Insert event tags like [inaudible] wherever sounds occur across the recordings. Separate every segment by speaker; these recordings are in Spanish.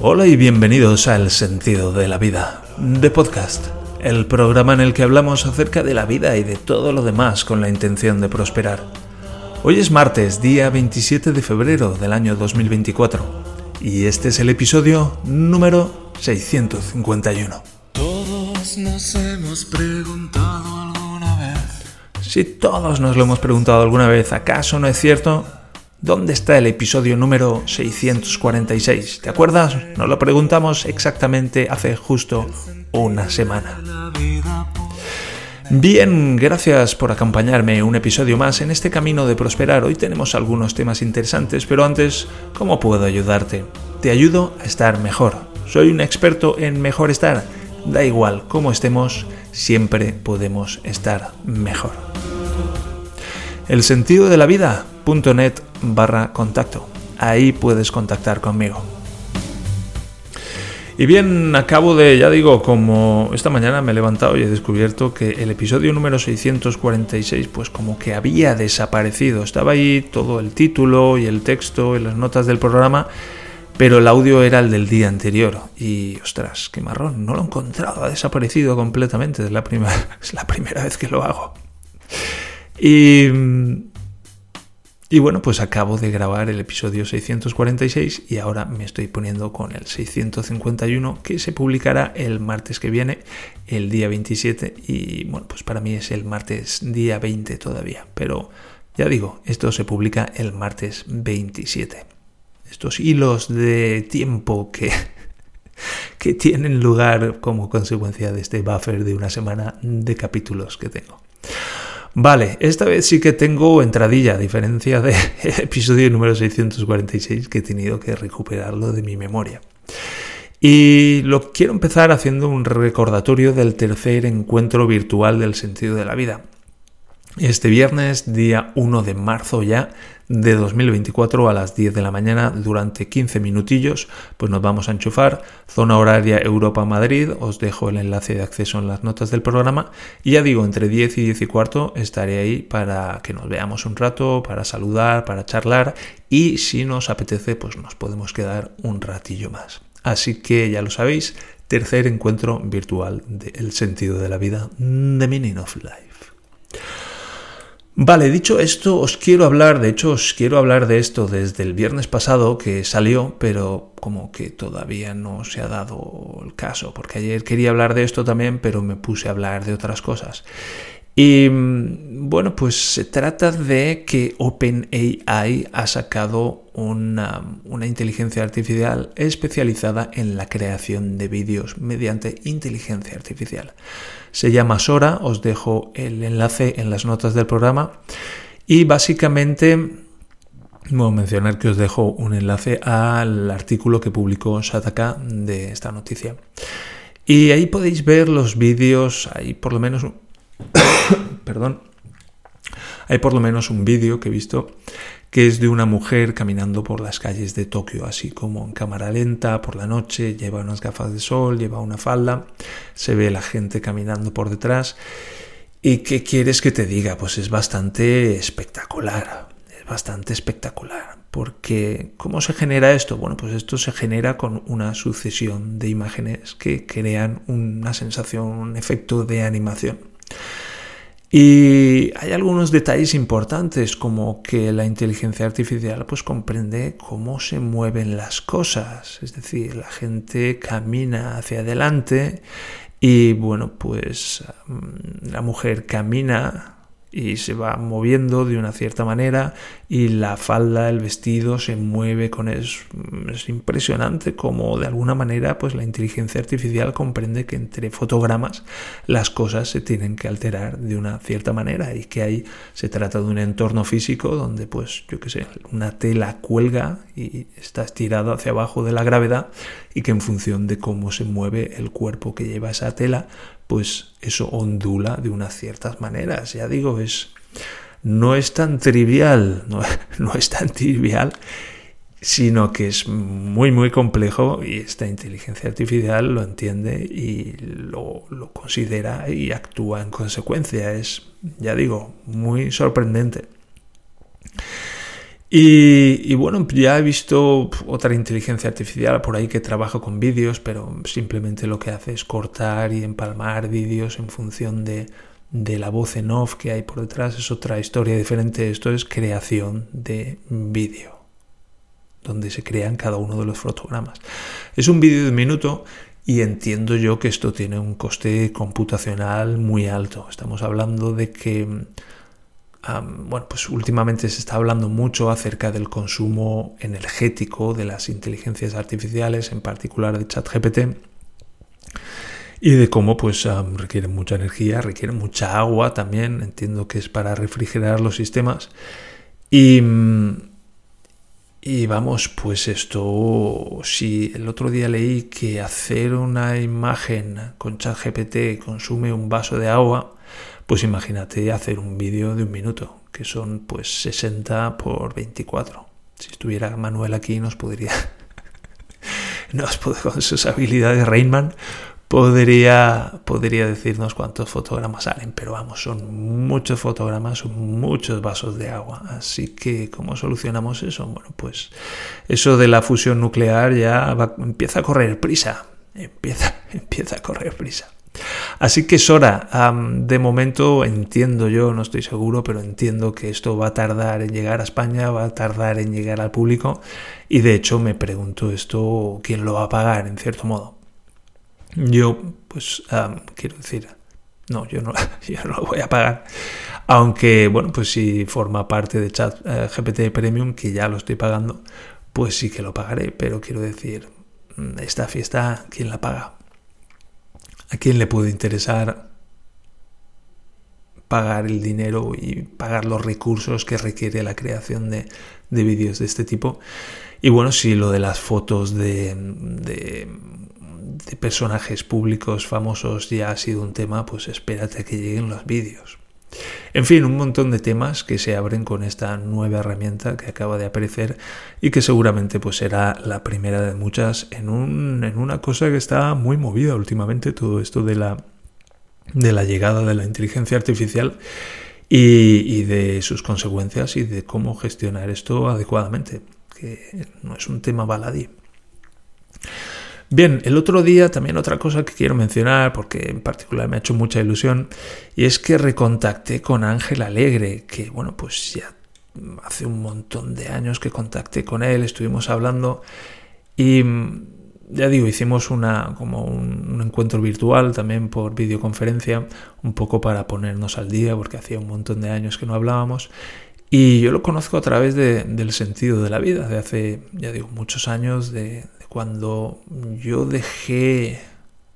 Speaker 1: Hola y bienvenidos a El Sentido de la Vida, de podcast, el programa en el que hablamos acerca de la vida y de todo lo demás con la intención de prosperar. Hoy es martes, día 27 de febrero del año 2024, y este es el episodio número 651.
Speaker 2: Todos nos hemos preguntado alguna vez.
Speaker 1: Si todos nos lo hemos preguntado alguna vez, ¿acaso no es cierto? ¿Dónde está el episodio número 646? ¿Te acuerdas? Nos lo preguntamos exactamente hace justo una semana. Bien, gracias por acompañarme un episodio más en este camino de prosperar. Hoy tenemos algunos temas interesantes, pero antes, ¿cómo puedo ayudarte? Te ayudo a estar mejor. Soy un experto en mejor estar. Da igual cómo estemos, siempre podemos estar mejor. El sentido de la vida.net barra contacto. Ahí puedes contactar conmigo. Y bien, acabo de, ya digo, como esta mañana me he levantado y he descubierto que el episodio número 646 pues como que había desaparecido. Estaba ahí todo el título y el texto y las notas del programa, pero el audio era el del día anterior. Y ostras, qué marrón, no lo he encontrado, ha desaparecido completamente. Es la primera, [laughs] es la primera vez que lo hago. Y y bueno, pues acabo de grabar el episodio 646 y ahora me estoy poniendo con el 651 que se publicará el martes que viene, el día 27 y bueno, pues para mí es el martes día 20 todavía, pero ya digo, esto se publica el martes 27. Estos hilos de tiempo que, [laughs] que tienen lugar como consecuencia de este buffer de una semana de capítulos que tengo. Vale, esta vez sí que tengo entradilla, a diferencia del [laughs] episodio número 646 que he tenido que recuperarlo de mi memoria. Y lo quiero empezar haciendo un recordatorio del tercer encuentro virtual del sentido de la vida. Este viernes, día 1 de marzo ya de 2024 a las 10 de la mañana durante 15 minutillos, pues nos vamos a enchufar. Zona horaria Europa-Madrid, os dejo el enlace de acceso en las notas del programa. Y ya digo, entre 10 y 10 y cuarto estaré ahí para que nos veamos un rato, para saludar, para charlar y si nos apetece, pues nos podemos quedar un ratillo más. Así que ya lo sabéis, tercer encuentro virtual del sentido de la vida, The Meaning of Life. Vale, dicho esto, os quiero hablar, de hecho os quiero hablar de esto desde el viernes pasado que salió, pero como que todavía no se ha dado el caso, porque ayer quería hablar de esto también, pero me puse a hablar de otras cosas. Y mm, bueno, pues se trata de que OpenAI ha sacado una, inteligencia artificial especializada en la creación de vídeos mediante inteligencia artificial. Se llama Sora, os dejo el enlace en las notas del programa. Y básicamente, bueno, mencionar que os dejo un enlace al artículo que publicó Sataka de esta noticia. Y ahí podéis ver los vídeos, hay por lo menos [coughs] Perdón. Hay por lo menos un vídeo que he visto que es de una mujer caminando por las calles de Tokio, así como en cámara lenta por la noche, lleva unas gafas de sol, lleva una falda, se ve la gente caminando por detrás. ¿Y qué quieres que te diga? Pues es bastante espectacular, es bastante espectacular. Porque, ¿cómo se genera esto? Bueno, pues esto se genera con una sucesión de imágenes que crean una sensación, un efecto de animación. Y hay algunos detalles importantes como que la inteligencia artificial pues comprende cómo se mueven las cosas, es decir, la gente camina hacia adelante y bueno, pues mm, la mujer camina y se va moviendo de una cierta manera y la falda, el vestido se mueve con eso. Es impresionante como de alguna manera pues la inteligencia artificial comprende que entre fotogramas las cosas se tienen que alterar de una cierta manera y que ahí se trata de un entorno físico donde pues yo qué sé, una tela cuelga y está estirado hacia abajo de la gravedad y que en función de cómo se mueve el cuerpo que lleva esa tela pues eso ondula de unas ciertas maneras. Ya digo, es no es tan trivial, [laughs] no, no, es tan trivial, sino que es muy, muy complejo y esta inteligencia artificial lo entiende y lo, lo considera y actúa en consecuencia. Es, ya digo, muy sorprendente. Y, bueno, ya he visto otra inteligencia artificial por ahí que trabaja con vídeos, pero simplemente lo que hace es cortar y empalmar vídeos en función de, de la voz en off que hay por detrás. Es otra historia diferente. Esto es creación de vídeo, donde se crean cada uno de los fotogramas. Es un vídeo de un minuto y entiendo yo que esto tiene un coste computacional muy alto. Estamos hablando de que bueno, pues últimamente se está hablando mucho acerca del consumo energético de las inteligencias artificiales, en particular de ChatGPT, y de cómo pues requieren mucha energía, requieren mucha agua también, entiendo que es para refrigerar los sistemas. Y, y vamos, pues esto, si el otro día leí que hacer una imagen con ChatGPT consume un vaso de agua, pues imagínate hacer un vídeo de un minuto, que son pues 60 por 24. Si estuviera Manuel aquí nos podría, [laughs] nos con sus habilidades Rainman, podría, podría decirnos cuántos fotogramas salen, pero vamos, son muchos fotogramas, son muchos vasos de agua. Así que, ¿cómo solucionamos eso? Bueno, pues eso de la fusión nuclear ya empieza a correr prisa, empieza, [laughs] empieza a correr prisa. Así que Sora, de momento entiendo yo, no estoy seguro, pero entiendo que esto va a tardar en llegar a España, va a tardar en llegar al público y de hecho me pregunto esto, ¿quién lo va a pagar en cierto modo? Yo, pues, quiero decir, no, yo no, [laughs] yo no lo voy a pagar. Aunque, bueno, pues si forma parte de Chat eh, GPT Premium, que ya lo estoy pagando, pues sí que lo pagaré. Pero quiero decir, mm, esta fiesta, ¿quién la paga? ¿A quién le puede interesar pagar el dinero y pagar los recursos que requiere la creación de, vídeos de este tipo? Y bueno, si lo de las fotos de, de, personajes públicos famosos ya ha sido un tema, pues espérate a que lleguen los vídeos. En fin, un montón de temas que se abren con esta nueva herramienta que acaba de aparecer y que seguramente pues será la primera de muchas en, un, en una cosa que está muy movida últimamente, todo esto de la, de la llegada de la inteligencia artificial y, y de sus consecuencias y de cómo gestionar esto adecuadamente, que no es un tema baladí. Bien, el otro día también otra cosa que quiero mencionar, porque en particular me ha hecho mucha ilusión, y es que recontacté con Ángel Alegre, que bueno, pues ya hace un montón de años que contacté con él, estuvimos hablando y ya digo, hicimos una, como un, encuentro virtual también por videoconferencia, un poco para ponernos al día, porque hacía un montón de años que no hablábamos. Y yo lo conozco a través del sentido de la vida, de hace, ya digo, muchos años, de, cuando yo dejé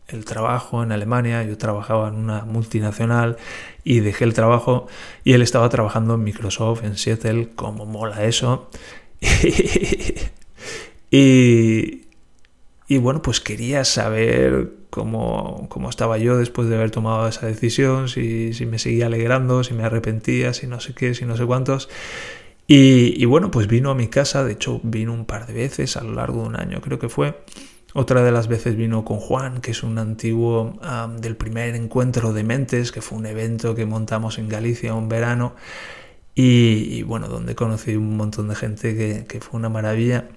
Speaker 1: el trabajo en Alemania, yo trabajaba en una multinacional y dejé el trabajo y él estaba trabajando en Microsoft, en Seattle, como mola eso. [laughs] y, y, bueno, pues quería saber cómo, cómo, estaba yo después de haber tomado esa decisión, si, si me seguía alegrando, si me arrepentía, si no sé qué, si no sé cuántos. Y, bueno, pues vino a mi casa, de hecho vino un par de veces a lo largo de un año, creo que fue. Otra de las veces vino con Juan, que es un antiguo del primer encuentro de mentes, que fue un evento que montamos en Galicia un verano. Y, bueno, donde conocí un montón de gente que, fue una maravilla.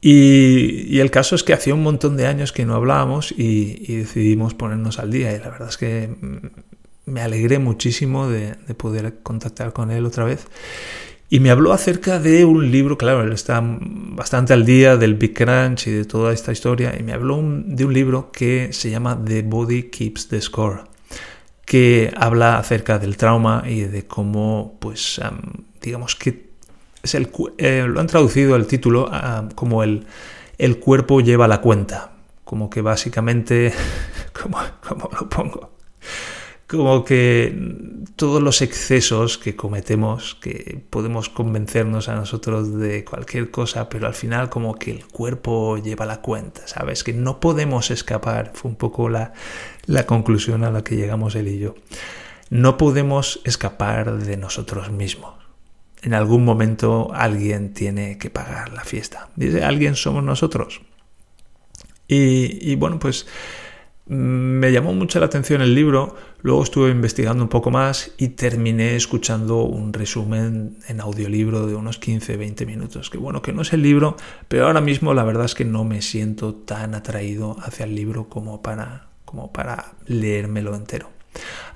Speaker 1: Y, el caso es que hacía un montón de años que no hablábamos y, y, decidimos ponernos al día. Y la verdad es que mm, me alegré muchísimo de, poder contactar con él otra vez. Y me habló acerca de un libro, claro, él está bastante al día del Big Crunch y de toda esta historia, y me habló de un libro que se llama The Body Keeps the Score, que habla acerca del trauma y de cómo, pues, digamos que es el, eh, lo han traducido el título como el, el cuerpo lleva la cuenta, como que básicamente, [laughs] como, como lo pongo? Como que todos los excesos que cometemos, que podemos convencernos a nosotros de cualquier cosa, pero al final como que el cuerpo lleva la cuenta, ¿sabes? Que no podemos escapar, fue un poco la, la conclusión a la que llegamos él y yo. No podemos escapar de nosotros mismos. En algún momento alguien tiene que pagar la fiesta. Dice, alguien somos nosotros. Y, y bueno, pues Me llamó mucho la atención el libro, luego estuve investigando un poco más y terminé escuchando un resumen en audiolibro de unos 15-20 minutos. Que bueno, que no es el libro, pero ahora mismo la verdad es que no me siento tan atraído hacia el libro como para, como para leérmelo entero.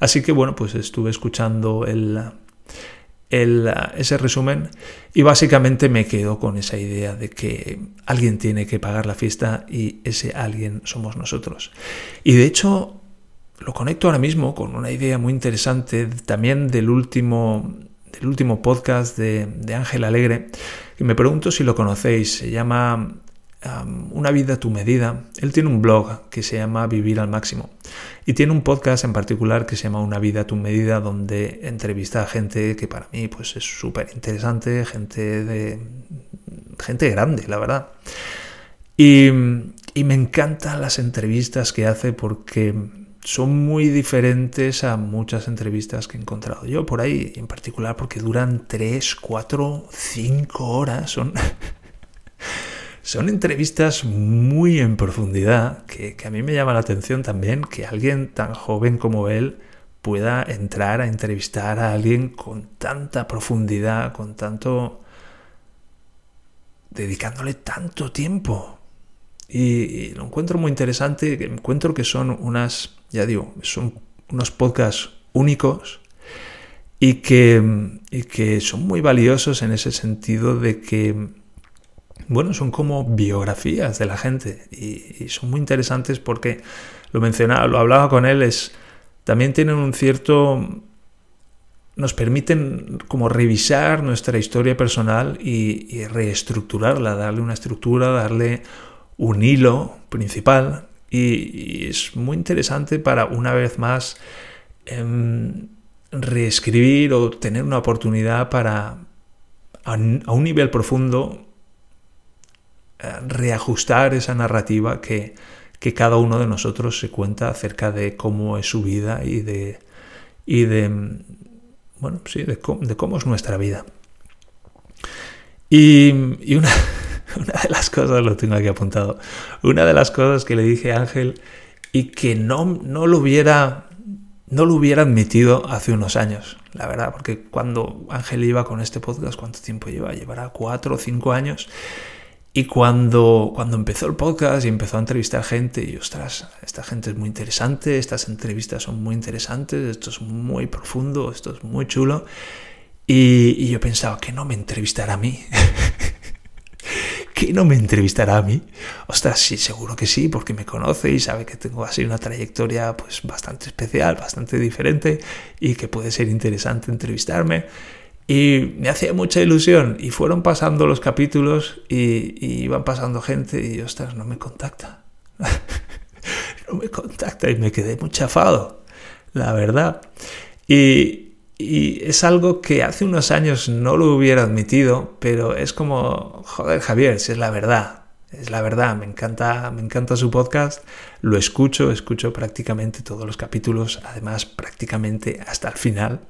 Speaker 1: Así que bueno, pues estuve escuchando el, ese resumen y básicamente me quedo con esa idea de que alguien tiene que pagar la fiesta y ese alguien somos nosotros. Y de hecho lo conecto ahora mismo con una idea muy interesante también del último, del último podcast de, de Ángel Alegre, que me pregunto si lo conocéis, se llama una vida a tu medida. Él tiene un blog que se llama Vivir al Máximo y tiene un podcast en particular que se llama Una vida a tu medida donde entrevista a gente que para mí pues es súper interesante, gente de gente grande, la verdad. Y, y me encantan las entrevistas que hace porque son muy diferentes a muchas entrevistas que he encontrado yo por ahí, en particular porque duran 3, 4, 5 horas. Son [laughs] Son entrevistas muy en profundidad, que, a mí me llama la atención también que alguien tan joven como él pueda entrar a entrevistar a alguien con tanta profundidad, con tanto... dedicándole tanto tiempo. Y, lo encuentro muy interesante, encuentro que son unas, ya digo, son unos podcasts únicos y que, y que son muy valiosos en ese sentido de que bueno, son como biografías de la gente y, son muy interesantes porque lo mencionaba, lo hablaba con él, es también tienen un cierto nos permiten como revisar nuestra historia personal y, reestructurarla, darle una estructura, darle un hilo principal y, es muy interesante para una vez más em, reescribir o tener una oportunidad para a un nivel profundo reajustar esa narrativa que, cada uno de nosotros se cuenta acerca de cómo es su vida y de, y de bueno, sí, de, cómo, es nuestra vida. Y, una, [laughs] una, de las cosas, lo tengo aquí apuntado, una de las cosas que le dije a Ángel y que no, no, lo hubiera, no lo hubiera admitido hace unos años, la verdad, porque cuando Ángel iba con este podcast, ¿cuánto tiempo lleva? Llevará cuatro o cinco años. Y cuando, cuando empezó el podcast y empezó a entrevistar gente, y ostras, esta gente es muy interesante, estas entrevistas son muy interesantes, esto es muy profundo, esto es muy chulo. Y, yo pensaba, que no me entrevistará a mí? [laughs] ¿Que no me entrevistará a mí? Ostras, sí, seguro que sí, porque me conoce y sabe que tengo así una trayectoria pues bastante especial, bastante diferente y que puede ser interesante entrevistarme. Y me hacía mucha ilusión. Y fueron pasando los capítulos y, iban pasando gente y, ostras, no me contacta. [laughs] no me contacta y me quedé muy chafado, la verdad. Y, es algo que hace unos años no lo hubiera admitido, pero es como, joder, Javier, si es la verdad. Es la verdad, me encanta, me encanta su podcast, lo escucho, escucho prácticamente todos los capítulos, además prácticamente hasta el final.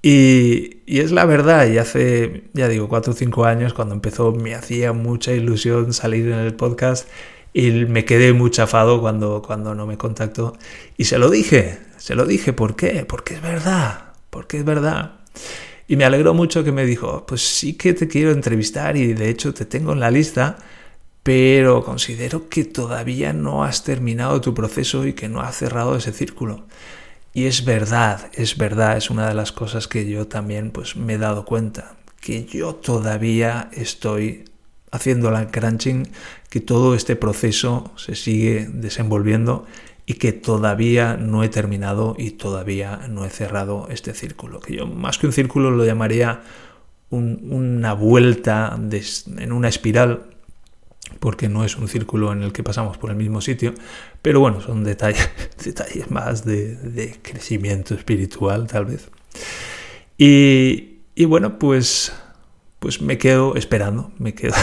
Speaker 1: Y, es la verdad, y hace, ya digo, cuatro o cinco años, cuando empezó, me hacía mucha ilusión salir en el podcast y me quedé muy chafado cuando, cuando no me contactó. Y se lo dije, se lo dije, ¿por qué? Porque es verdad, porque es verdad. Y me alegró mucho que me dijo, pues sí que te quiero entrevistar y de hecho te tengo en la lista, pero considero que todavía no has terminado tu proceso y que no has cerrado ese círculo. Y es verdad, es verdad, es una de las cosas que yo también pues me he dado cuenta, que yo todavía estoy haciendo la crunching, que todo este proceso se sigue desenvolviendo y que todavía no he terminado y todavía no he cerrado este círculo, que yo más que un círculo lo llamaría una vuelta en una espiral porque no es un círculo en el que pasamos por el mismo sitio, pero bueno, son detalles, [laughs] detalles más de, crecimiento espiritual tal vez. Y, y, bueno, pues, pues me quedo esperando, me quedo,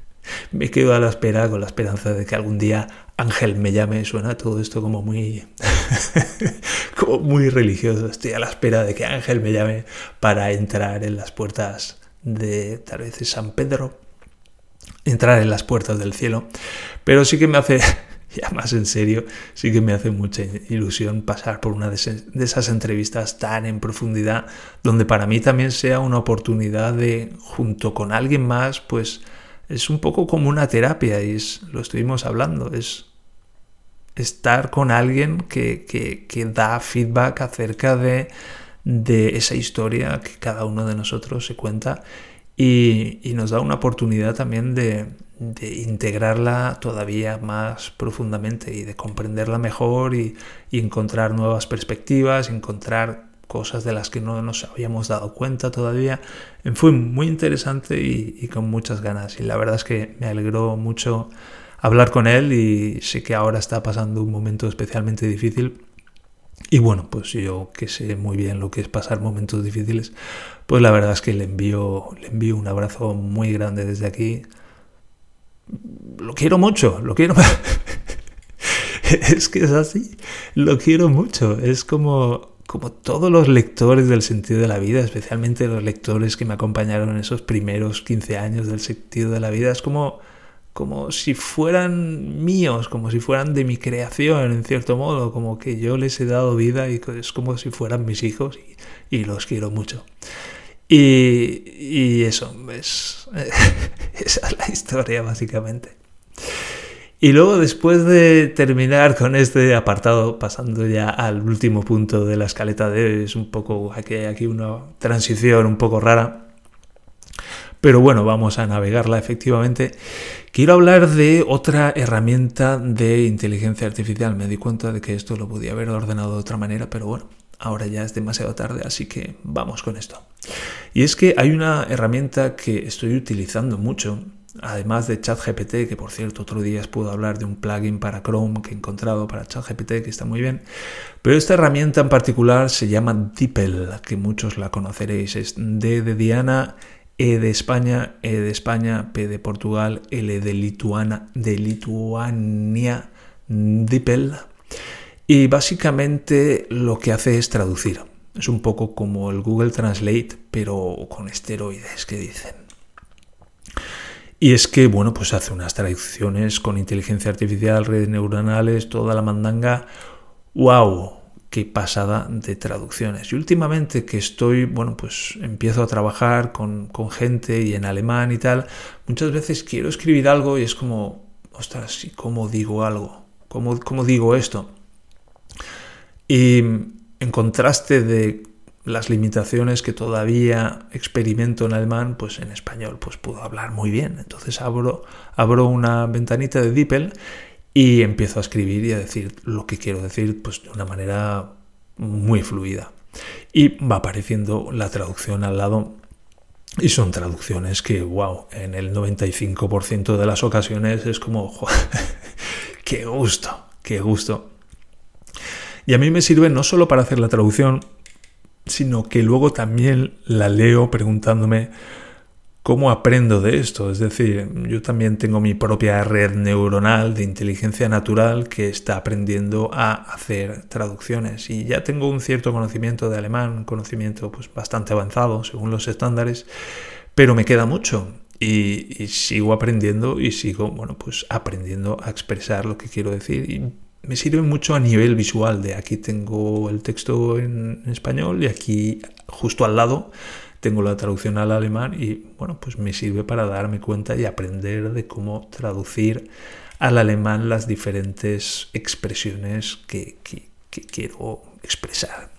Speaker 1: [laughs] me quedo a la espera con la esperanza de que algún día Ángel me llame, suena todo esto como muy, [laughs] como muy religioso, estoy a la espera de que Ángel me llame para entrar en las puertas de tal vez de San Pedro entrar en las puertas del cielo. Pero sí que me hace, [laughs] y además en serio sí que me hace mucha ilusión pasar por una de esas entrevistas tan en profundidad donde para mí también sea una oportunidad de junto con alguien más pues es un poco como una terapia y lo estuvimos hablando es estar con alguien que, que, da feedback acerca de, de esa historia que cada uno de nosotros se cuenta y, y nos da una oportunidad también de, integrarla todavía más profundamente y de comprenderla mejor y, encontrar nuevas perspectivas, encontrar cosas de las que no nos habíamos dado cuenta todavía. Fue muy interesante y, con muchas ganas. Y la verdad es que me alegró mucho hablar con él y sé que ahora está pasando un momento especialmente difícil. Y bueno, pues yo que sé muy bien lo que es pasar momentos difíciles, pues la verdad es que le envío, le envío un abrazo muy grande desde aquí lo quiero mucho, lo quiero. [laughs] es que es así, lo quiero mucho. Es como, como todos los lectores del sentido de la vida, especialmente los lectores que me acompañaron en esos primeros 15 años del sentido de la vida, es como, como si fueran míos, como si fueran de mi creación, en cierto modo, como que yo les he dado vida y es como si fueran mis hijos y, los quiero mucho. Y, y eso, es, [laughs] esa es la historia básicamente. Y luego después de terminar con este apartado, pasando ya al último punto de la escaleta de es un poco aquí, aquí una transición un poco rara. Pero bueno, vamos a navegarla efectivamente. Quiero hablar de otra herramienta de inteligencia artificial. Me di cuenta de que esto lo podía haber ordenado de otra manera, pero bueno, ahora ya es demasiado tarde, así que vamos con esto. Y es que hay una herramienta que estoy utilizando mucho, además de ChatGPT, que por cierto otro día os puedo hablar de un plugin para Chrome que he encontrado para ChatGPT, que está muy bien. Pero esta herramienta en particular se llama DeepL, que muchos la conoceréis. Es de Diana, E de España, E de España, P de Portugal, L de Lituana, de Lituania, DeepL. Y básicamente lo que hace es traducir. Es un poco como el Google Translate, pero con esteroides, que dicen. Y es que, bueno, pues hace unas traducciones con inteligencia artificial, redes neuronales, toda la mandanga. ¡Wow! Qué pasada de traducciones. Y últimamente que estoy, bueno, pues empiezo a trabajar con, con gente y en alemán y tal, muchas veces quiero escribir algo y es como, ostras, ¿y cómo digo algo? ¿Cómo, cómo digo esto? Y en contraste de las limitaciones que todavía experimento en alemán, pues en español pues puedo hablar muy bien. Entonces abro, abro una ventanita de DeepL y empiezo a escribir y a decir lo que quiero decir pues de una manera muy fluida. Y va apareciendo la traducción al lado y son traducciones que, wow, en el 95% de las ocasiones es como, [laughs] qué gusto, qué gusto. Y a mí me sirve no solo para hacer la traducción, sino que luego también la leo preguntándome cómo aprendo de esto. Es decir, yo también tengo mi propia red neuronal de inteligencia natural que está aprendiendo a hacer traducciones. Y ya tengo un cierto conocimiento de alemán, un conocimiento pues, bastante avanzado según los estándares, pero me queda mucho. Y, y, sigo aprendiendo y sigo, bueno, pues aprendiendo a expresar lo que quiero decir. Y me sirve mucho a nivel visual, de aquí tengo el texto en español y aquí justo al lado tengo la traducción al alemán y bueno, pues me sirve para darme cuenta y aprender de cómo traducir al alemán las diferentes expresiones que, quiero expresar.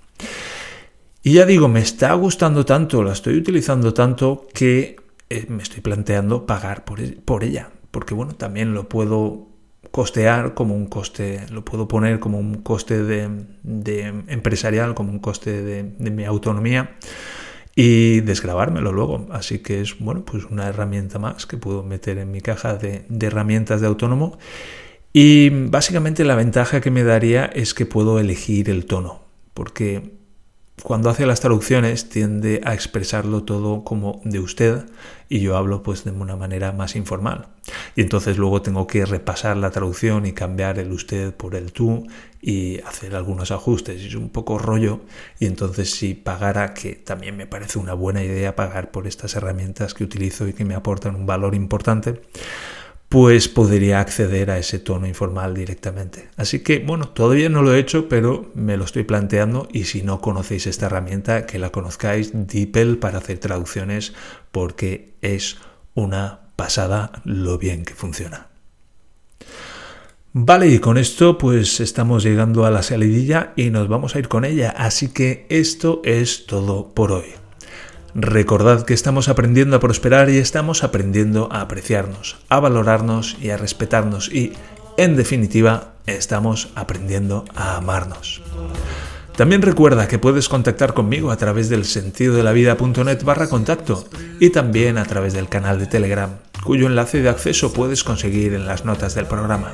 Speaker 1: Y ya digo, me está gustando tanto, la estoy utilizando tanto que eh, me estoy planteando pagar por, e, por ella, porque bueno, también lo puedo costear como un coste, lo puedo poner como un coste de, empresarial, como un coste de, mi autonomía y desgrabármelo luego. Así que es bueno, pues una herramienta más que puedo meter en mi caja de, de herramientas de autónomo. Y básicamente la ventaja que me daría es que puedo elegir el tono, porque cuando hace las traducciones tiende a expresarlo todo como de usted y yo hablo pues de una manera más informal. Y entonces luego tengo que repasar la traducción y cambiar el usted por el tú y hacer algunos ajustes. Es un poco rollo y entonces si pagara, que también me parece una buena idea pagar por estas herramientas que utilizo y que me aportan un valor importante, pues podría acceder a ese tono informal directamente. Así que, bueno, todavía no lo he hecho, pero me lo estoy planteando y si no conocéis esta herramienta, que la conozcáis, DeepL para hacer traducciones, porque es una pasada lo bien que funciona. Vale, y con esto pues estamos llegando a la salidilla y nos vamos a ir con ella, así que esto es todo por hoy. Recordad que estamos aprendiendo a prosperar y estamos aprendiendo a apreciarnos, a valorarnos y a respetarnos y, en definitiva, estamos aprendiendo a amarnos. También recuerda que puedes contactar conmigo a través del sentido de la vida.net barra contacto y también a través del canal de Telegram, cuyo enlace de acceso puedes conseguir en las notas del programa.